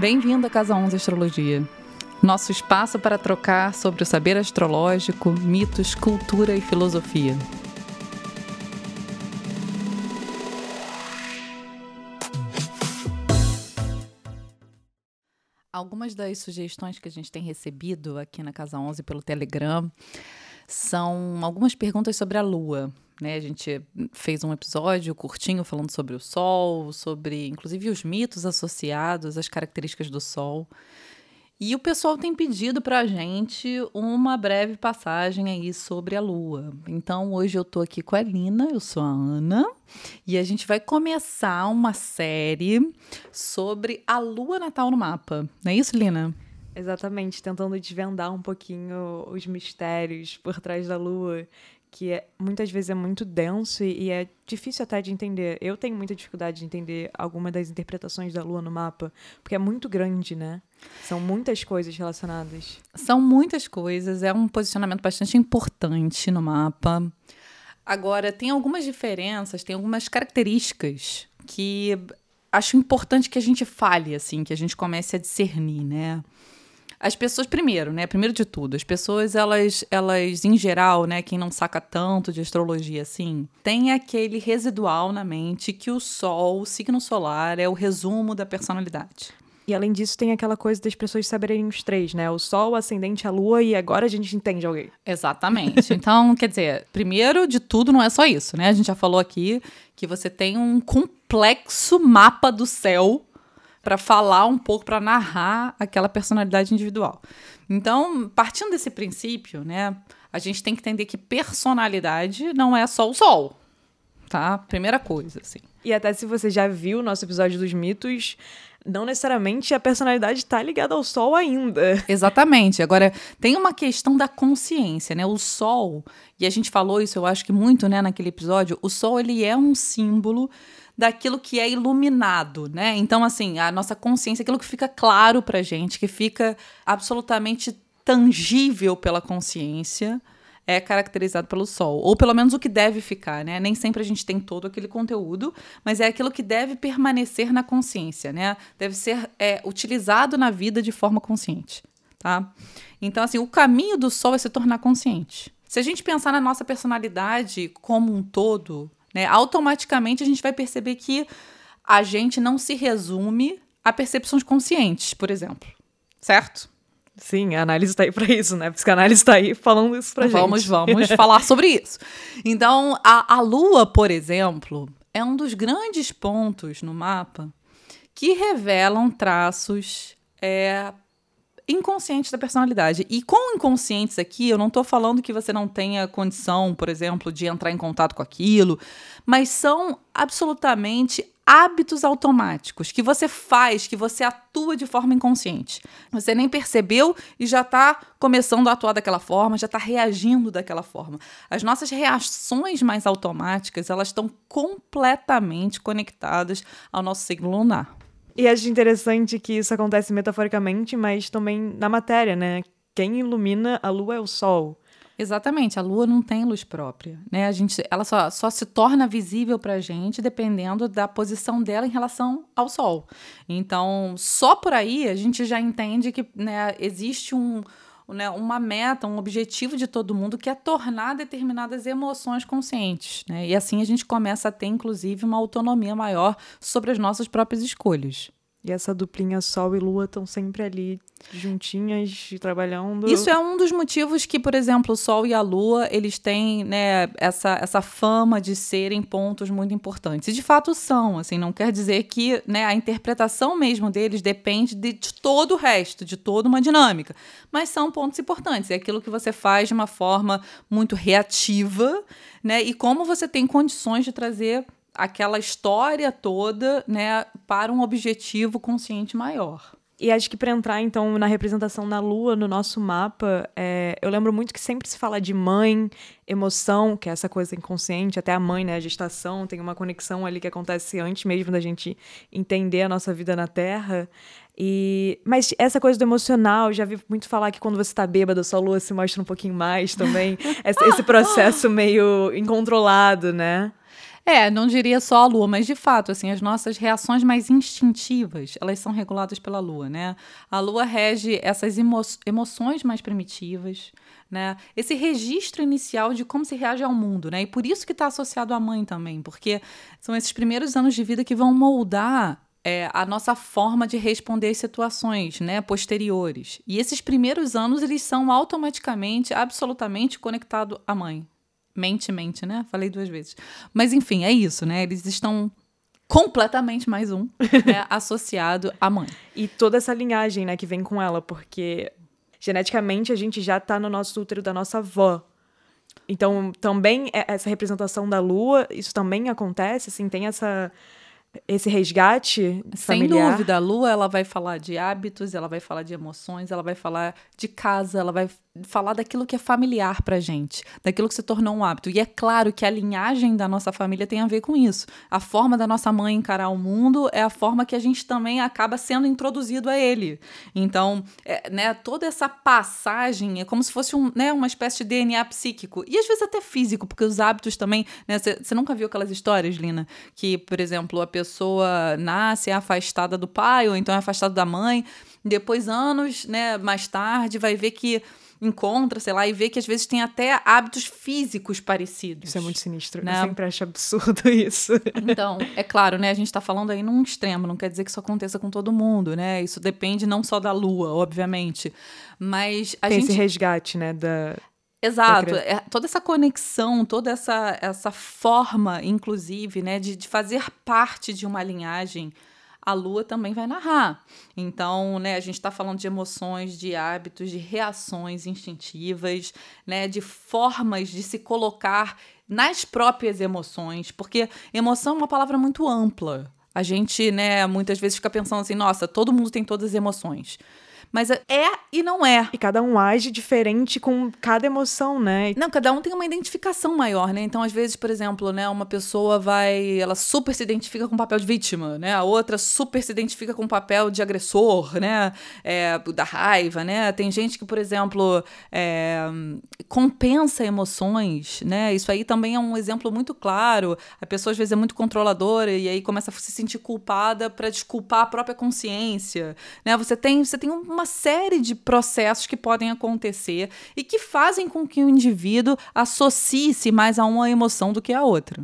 Bem-vindo à Casa 11 Astrologia. Nosso espaço para trocar sobre o saber astrológico, mitos, cultura e filosofia. Algumas das sugestões que a gente tem recebido aqui na Casa 11 pelo Telegram são algumas perguntas sobre a Lua. Né? A gente fez um episódio curtinho falando sobre o Sol, sobre inclusive os mitos associados às características do Sol. E o pessoal tem pedido para a gente uma breve passagem aí sobre a Lua. Então, hoje eu estou aqui com a Lina, eu sou a Ana, e a gente vai começar uma série sobre a Lua natal no mapa. Não é isso, Lina? Exatamente, tentando desvendar um pouquinho os mistérios por trás da Lua que é, muitas vezes é muito denso e, e, é difícil até de entender. Eu tenho muita dificuldade de entender alguma das interpretações da Lua no mapa, porque é muito grande, né? São muitas coisas relacionadas. São muitas coisas, é um posicionamento bastante importante no mapa. Agora, tem algumas diferenças, tem algumas características que acho importante que a gente fale, assim, que a gente comece a discernir, né? As pessoas, primeiro, né? Primeiro de tudo, as pessoas, elas, elas, em geral, né? Quem não saca tanto de astrologia assim, tem aquele residual na mente que o Sol, o signo solar, é o resumo da personalidade. E além disso, tem aquela coisa das pessoas saberem os três, né? O Sol, o Ascendente, a Lua, e agora a gente entende alguém. Exatamente. Então, quer dizer, primeiro de tudo, não é só isso, né? A gente já falou aqui que você tem um complexo mapa do céu para falar um pouco, para narrar aquela personalidade individual. Então, partindo desse princípio, né, a gente tem que entender que personalidade não é só o sol, tá? Primeira coisa, assim. E até se você já viu o nosso episódio dos mitos, não necessariamente a personalidade está ligada ao sol ainda. Exatamente. Agora, tem uma questão da consciência, né? O sol, e a gente falou isso, eu acho que muito, né, naquele episódio, o sol ele é um símbolo daquilo que é iluminado, né? Então, assim, a nossa consciência, aquilo que fica claro pra gente, que fica absolutamente tangível pela consciência, é caracterizado pelo sol, ou pelo menos o que deve ficar, né? Nem sempre a gente tem todo aquele conteúdo, mas é aquilo que deve permanecer na consciência, né? Deve ser é, utilizado na vida de forma consciente, tá? Então, assim, o caminho do sol é se tornar consciente. Se a gente pensar na nossa personalidade como um todo, né? Automaticamente a gente vai perceber que a gente não se resume a percepções conscientes, por exemplo. Certo? Sim, a análise está aí para isso, né? A psicanálise está aí falando isso para gente. Vamos, vamos falar sobre isso. Então, a, a Lua, por exemplo, é um dos grandes pontos no mapa que revelam traços é, inconscientes da personalidade. E com inconscientes aqui, eu não estou falando que você não tenha condição, por exemplo, de entrar em contato com aquilo, mas são absolutamente hábitos automáticos que você faz, que você atua de forma inconsciente. Você nem percebeu e já está começando a atuar daquela forma, já está reagindo daquela forma. As nossas reações mais automáticas, elas estão completamente conectadas ao nosso signo lunar. E acho interessante que isso acontece metaforicamente, mas também na matéria, né? Quem ilumina a lua é o sol. Exatamente, a lua não tem luz própria, né? A gente, ela só, só se torna visível para a gente dependendo da posição dela em relação ao sol. Então, só por aí a gente já entende que né, existe um, né, uma meta, um objetivo de todo mundo que é tornar determinadas emoções conscientes. Né? E assim a gente começa a ter, inclusive, uma autonomia maior sobre as nossas próprias escolhas. E essa duplinha Sol e Lua estão sempre ali juntinhas trabalhando. Isso é um dos motivos que, por exemplo, o Sol e a Lua, eles têm, né, essa, essa fama de serem pontos muito importantes. E de fato são, assim, não quer dizer que, né, a interpretação mesmo deles depende de, de todo o resto, de toda uma dinâmica. Mas são pontos importantes. É aquilo que você faz de uma forma muito reativa, né? E como você tem condições de trazer aquela história toda, né, para um objetivo consciente maior. E acho que para entrar, então, na representação na Lua, no nosso mapa, é, eu lembro muito que sempre se fala de mãe, emoção, que é essa coisa inconsciente, até a mãe, né, a gestação, tem uma conexão ali que acontece antes mesmo da gente entender a nossa vida na Terra. E, mas essa coisa do emocional, já vi muito falar que quando você está bêbado, sua lua se mostra um pouquinho mais também. esse processo meio incontrolado, né? É, não diria só a lua, mas de fato, assim, as nossas reações mais instintivas, elas são reguladas pela lua, né? A lua rege essas emo emoções mais primitivas, né? Esse registro inicial de como se reage ao mundo, né? E por isso que está associado à mãe também, porque são esses primeiros anos de vida que vão moldar é, a nossa forma de responder às situações né, posteriores. E esses primeiros anos, eles são automaticamente, absolutamente conectados à mãe. Mente, mente, né? Falei duas vezes. Mas, enfim, é isso, né? Eles estão completamente mais um né, associado à mãe. E toda essa linhagem né, que vem com ela, porque geneticamente a gente já está no nosso útero da nossa avó. Então, também é, essa representação da lua, isso também acontece, assim, tem essa esse resgate Sem dúvida, a Lua ela vai falar de hábitos, ela vai falar de emoções, ela vai falar de casa, ela vai falar daquilo que é familiar pra gente, daquilo que se tornou um hábito. E é claro que a linhagem da nossa família tem a ver com isso. A forma da nossa mãe encarar o mundo é a forma que a gente também acaba sendo introduzido a ele. Então, é, né, toda essa passagem é como se fosse um, né, uma espécie de DNA psíquico e às vezes até físico, porque os hábitos também, né, você nunca viu aquelas histórias, Lina, que, por exemplo, a pessoa nasce afastada do pai ou então é afastada da mãe, depois anos, né, mais tarde vai ver que encontra, sei lá, e vê que às vezes tem até hábitos físicos parecidos. Isso é muito sinistro. Né? Eu sempre acho absurdo isso. Então, é claro, né? A gente está falando aí num extremo, não quer dizer que isso aconteça com todo mundo, né? Isso depende não só da lua, obviamente. Mas a tem gente. esse resgate, né? Da, Exato, é, toda essa conexão, toda essa, essa forma, inclusive, né, de, de fazer parte de uma linhagem a lua também vai narrar. Então, né, a gente está falando de emoções, de hábitos, de reações instintivas, né, de formas de se colocar nas próprias emoções, porque emoção é uma palavra muito ampla. A gente, né, muitas vezes fica pensando assim, nossa, todo mundo tem todas as emoções. Mas é e não é. E cada um age diferente com cada emoção, né? Não, cada um tem uma identificação maior, né? Então, às vezes, por exemplo, né, uma pessoa vai. Ela super se identifica com o papel de vítima, né? A outra super se identifica com o papel de agressor, né? É, da raiva, né? Tem gente que, por exemplo, é, compensa emoções, né? Isso aí também é um exemplo muito claro. A pessoa, às vezes, é muito controladora e aí começa a se sentir culpada para desculpar a própria consciência, né? Você tem, você tem uma uma série de processos que podem acontecer e que fazem com que o indivíduo associe-se mais a uma emoção do que a outra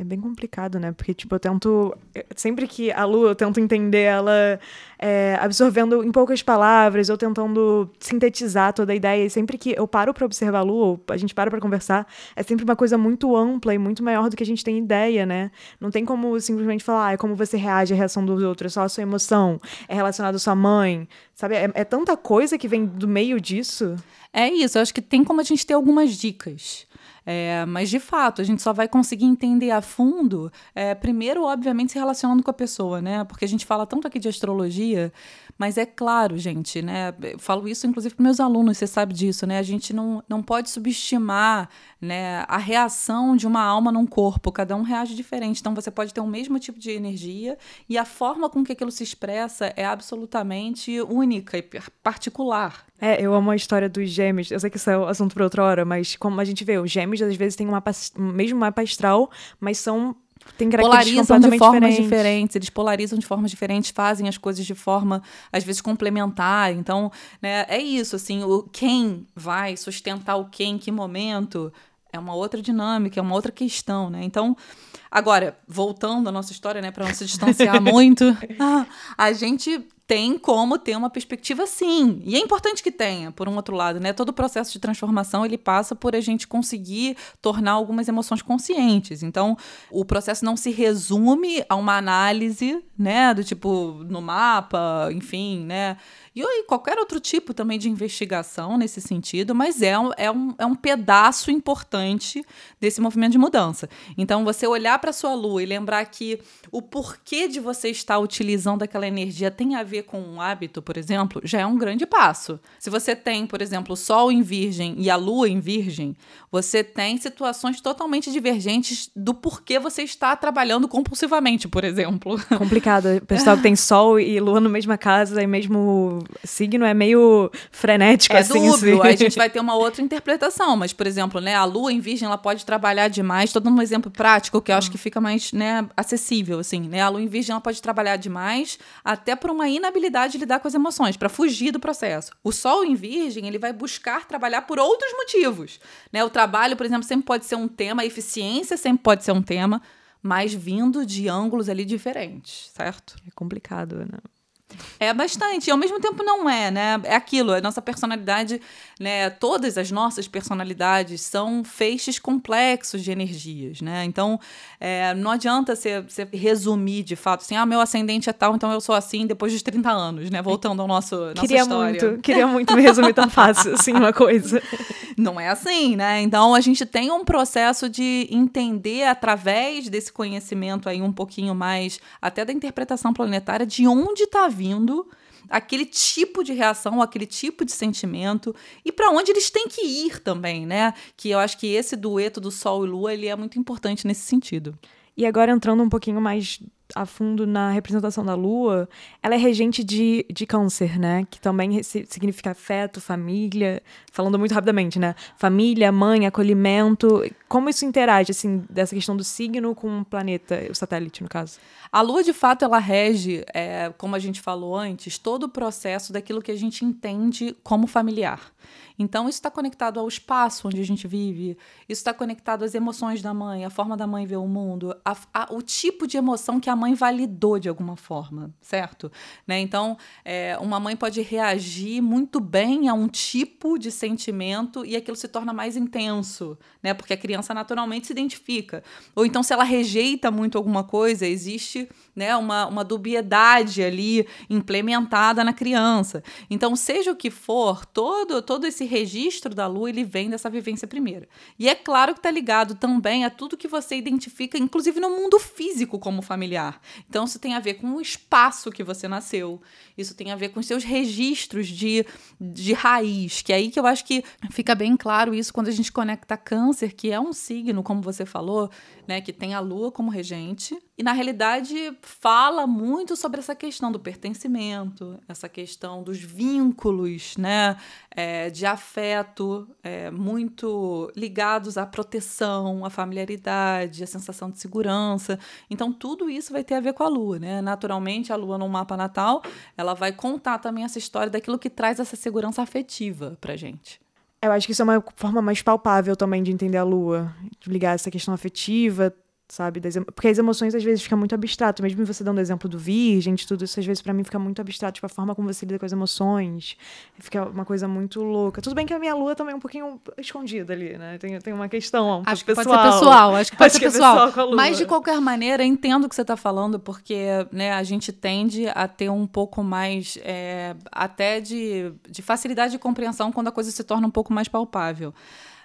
é bem complicado, né? Porque, tipo, eu tento. Sempre que a Lu, eu tento entender ela é, absorvendo em poucas palavras, ou tentando sintetizar toda a ideia. E sempre que eu paro para observar a Lu, ou a gente para para conversar, é sempre uma coisa muito ampla e muito maior do que a gente tem ideia, né? Não tem como simplesmente falar, ah, é como você reage à reação dos outros, é só a sua emoção, é relacionado à sua mãe, sabe? É, é tanta coisa que vem do meio disso. É isso, eu acho que tem como a gente ter algumas dicas. É, mas, de fato, a gente só vai conseguir entender a fundo, é, primeiro, obviamente, se relacionando com a pessoa, né? Porque a gente fala tanto aqui de astrologia, mas é claro, gente, né? Eu falo isso, inclusive, para meus alunos, você sabe disso, né? A gente não, não pode subestimar né, a reação de uma alma num corpo. Cada um reage diferente. Então, você pode ter o mesmo tipo de energia e a forma com que aquilo se expressa é absolutamente única e particular. É, eu amo a história dos gêmeos. Eu sei que isso é assunto para outra hora, mas como a gente vê, os gêmeos às vezes têm um mapa, mesmo mapa astral, mas são tem polarizam de formas diferentes. diferentes, eles polarizam de formas diferentes, fazem as coisas de forma às vezes complementar. Então, né, é isso assim, o quem vai sustentar o quem em que momento é uma outra dinâmica, é uma outra questão, né? Então, agora, voltando à nossa história, né, para não se distanciar muito, a gente tem como ter uma perspectiva sim. E é importante que tenha, por um outro lado, né? Todo o processo de transformação, ele passa por a gente conseguir tornar algumas emoções conscientes. Então, o processo não se resume a uma análise, né, do tipo no mapa, enfim, né? E qualquer outro tipo também de investigação nesse sentido, mas é um, é um, é um pedaço importante desse movimento de mudança. Então, você olhar para sua lua e lembrar que o porquê de você estar utilizando aquela energia tem a ver com um hábito, por exemplo, já é um grande passo. Se você tem, por exemplo, o Sol em Virgem e a Lua em Virgem, você tem situações totalmente divergentes do porquê você está trabalhando compulsivamente, por exemplo. Complicado. O pessoal que tem Sol e Lua na mesma casa e mesmo signo é meio frenético, é assim. Dúbio. assim. Aí a gente vai ter uma outra interpretação. Mas, por exemplo, né, a Lua em Virgem ela pode trabalhar demais. Estou dando um exemplo prático que eu acho que fica mais né, acessível, assim. Né? A Lua em Virgem ela pode trabalhar demais até por uma inabilidade de lidar com as emoções, para fugir do processo. O Sol em Virgem ele vai buscar trabalhar por outros motivos. Né? O trabalho, por exemplo, sempre pode ser um tema, a eficiência sempre pode ser um tema, mas vindo de ângulos ali diferentes, certo? É complicado, né? É bastante, e ao mesmo tempo não é, né? É aquilo, a nossa personalidade, né? Todas as nossas personalidades são feixes complexos de energias, né? Então, é, não adianta você, resumir de fato assim, ah, meu ascendente é tal, então eu sou assim depois dos 30 anos, né? Voltando ao nosso nossa queria história. Muito, queria muito me resumir tão fácil, assim, uma coisa. Não é assim, né? Então, a gente tem um processo de entender através desse conhecimento aí um pouquinho mais, até da interpretação planetária, de onde está vindo aquele tipo de reação, aquele tipo de sentimento e para onde eles têm que ir também, né? Que eu acho que esse dueto do Sol e Lua ele é muito importante nesse sentido. E agora entrando um pouquinho mais a fundo na representação da Lua, ela é regente de, de câncer, né? Que também significa afeto, família. Falando muito rapidamente, né? Família, mãe, acolhimento. Como isso interage, assim, dessa questão do signo com o planeta, o satélite, no caso? A Lua, de fato, ela rege, é, como a gente falou antes, todo o processo daquilo que a gente entende como familiar. Então, isso está conectado ao espaço onde a gente vive, isso está conectado às emoções da mãe, a forma da mãe ver o mundo, a, a, o tipo de emoção que a mãe validou de alguma forma, certo? Né? Então, é, uma mãe pode reagir muito bem a um tipo de sentimento e aquilo se torna mais intenso, né? Porque a criança naturalmente se identifica. Ou então, se ela rejeita muito alguma coisa, existe né, uma, uma dubiedade ali implementada na criança. Então, seja o que for, todo, todo esse registro da lua, ele vem dessa vivência primeira. E é claro que está ligado também a tudo que você identifica, inclusive no mundo físico como familiar. Então, isso tem a ver com o espaço que você nasceu, isso tem a ver com os seus registros de, de raiz, que é aí que eu acho que fica bem claro isso quando a gente conecta câncer, que é um signo, como você falou, né, que tem a lua como regente, e na realidade fala muito sobre essa questão do pertencimento, essa questão dos vínculos, né, é, de afeto, é, muito ligados à proteção, à familiaridade, à sensação de segurança. Então tudo isso vai ter a ver com a lua, né? Naturalmente a lua no mapa natal, ela vai contar também essa história daquilo que traz essa segurança afetiva pra gente. Eu acho que isso é uma forma mais palpável também de entender a lua, de ligar essa questão afetiva, sabe? Porque as emoções às vezes ficam muito abstrato, mesmo você dando o exemplo do virgem, de tudo isso, às vezes para mim fica muito abstrato, tipo, a forma como você lida com as emoções, fica uma coisa muito louca. Tudo bem que a minha lua também é um pouquinho escondida ali, né? Tem, tem uma questão um acho que pessoal. pode ser pessoal, acho que pode acho ser que pessoal. É pessoal Mas de qualquer maneira, entendo o que você está falando, porque né, a gente tende a ter um pouco mais é, até de, de facilidade de compreensão quando a coisa se torna um pouco mais palpável.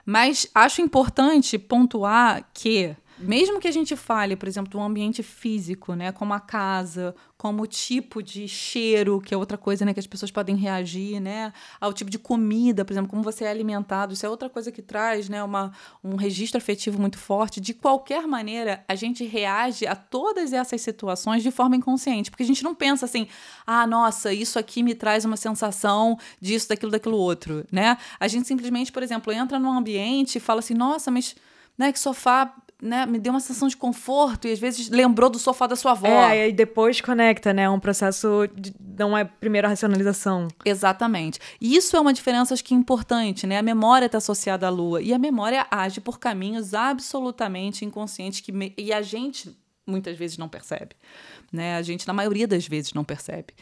Mas acho importante pontuar que mesmo que a gente fale, por exemplo, do ambiente físico, né, como a casa, como o tipo de cheiro, que é outra coisa, né, que as pessoas podem reagir, né, ao tipo de comida, por exemplo, como você é alimentado, isso é outra coisa que traz, né, uma, um registro afetivo muito forte. De qualquer maneira, a gente reage a todas essas situações de forma inconsciente, porque a gente não pensa assim, ah, nossa, isso aqui me traz uma sensação disso, daquilo, daquilo outro, né? A gente simplesmente, por exemplo, entra num ambiente e fala assim, nossa, mas né, que sofá né, me deu uma sensação de conforto e às vezes lembrou do sofá da sua avó. É, e depois conecta, né? Um processo de, não é primeiro a racionalização. Exatamente. E isso é uma diferença acho que importante, né? A memória está associada à lua e a memória age por caminhos absolutamente inconscientes que me, e a gente muitas vezes não percebe, né? A gente na maioria das vezes não percebe.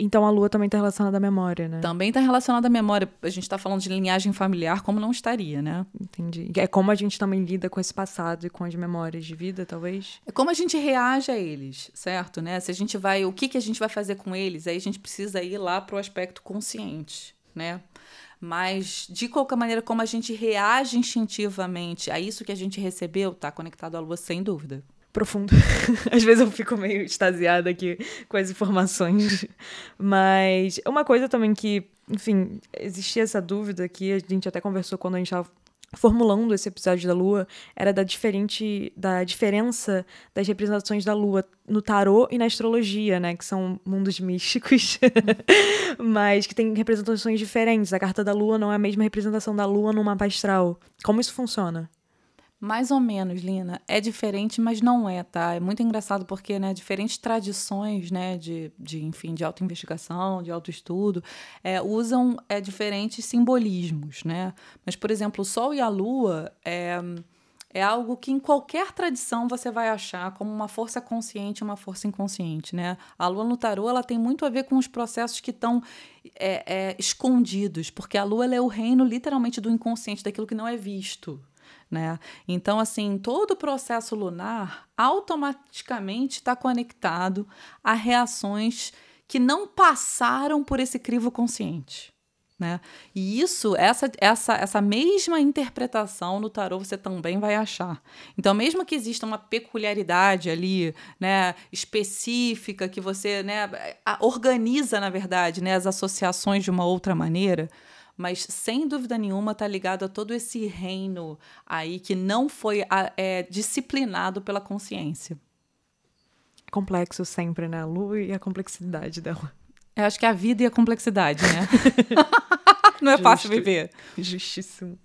Então a lua também está relacionada à memória, né? Também está relacionada à memória. A gente está falando de linhagem familiar, como não estaria, né? Entendi. É como a gente também lida com esse passado e com as memórias de vida, talvez? É como a gente reage a eles, certo? Né? Se a gente vai. O que, que a gente vai fazer com eles? Aí a gente precisa ir lá para o aspecto consciente, né? Mas, de qualquer maneira, como a gente reage instintivamente a isso que a gente recebeu, está conectado à lua, sem dúvida. Profundo. Às vezes eu fico meio extasiada aqui com as informações. Mas uma coisa também que, enfim, existia essa dúvida que a gente até conversou quando a gente estava formulando esse episódio da Lua era da diferente da diferença das representações da Lua no tarô e na astrologia, né, que são mundos místicos, mas que tem representações diferentes. A carta da Lua não é a mesma representação da Lua no mapa astral. Como isso funciona? Mais ou menos, Lina. É diferente, mas não é, tá? É muito engraçado porque, né, diferentes tradições, né, de, de enfim, de autoinvestigação, de autoestudo, é, usam é, diferentes simbolismos, né? Mas, por exemplo, o Sol e a Lua é, é algo que em qualquer tradição você vai achar como uma força consciente e uma força inconsciente, né? A Lua no tarô, ela tem muito a ver com os processos que estão é, é, escondidos, porque a Lua é o reino, literalmente, do inconsciente, daquilo que não é visto, né? Então, assim, todo o processo lunar automaticamente está conectado a reações que não passaram por esse crivo consciente. Né? E isso, essa, essa, essa mesma interpretação no tarô você também vai achar. Então, mesmo que exista uma peculiaridade ali, né, específica, que você né, organiza, na verdade, né, as associações de uma outra maneira, mas sem dúvida nenhuma está ligado a todo esse reino aí que não foi é, disciplinado pela consciência. Complexo sempre, né? A lua e a complexidade dela. Eu acho que é a vida e a complexidade, né? não é Justo. fácil viver. Justíssimo.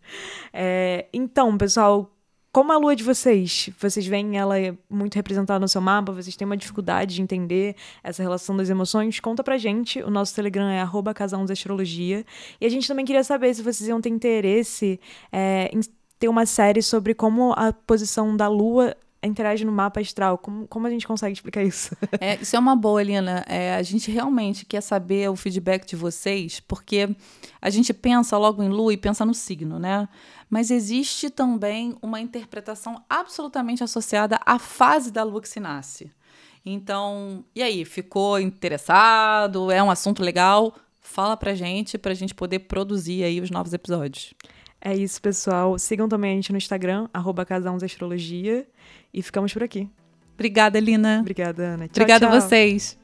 É, então, pessoal, como a lua de vocês? Vocês veem ela muito representada no seu mapa? Vocês têm uma dificuldade de entender essa relação das emoções? Conta pra gente. O nosso Telegram é arroba Astrologia. E a gente também queria saber se vocês iam ter interesse é, em ter uma série sobre como a posição da lua interage no mapa astral. Como, como a gente consegue explicar isso? É, isso é uma boa, Helena. É, a gente realmente quer saber o feedback de vocês, porque a gente pensa logo em lua e pensa no signo, né? Mas existe também uma interpretação absolutamente associada à fase da lua que se nasce. Então, e aí, ficou interessado? É um assunto legal? Fala pra gente, pra gente poder produzir aí os novos episódios. É isso, pessoal. Sigam também a gente no Instagram, arroba Astrologia. E ficamos por aqui. Obrigada, Lina. Obrigada, Ana. Tchau, Obrigada tchau. a vocês.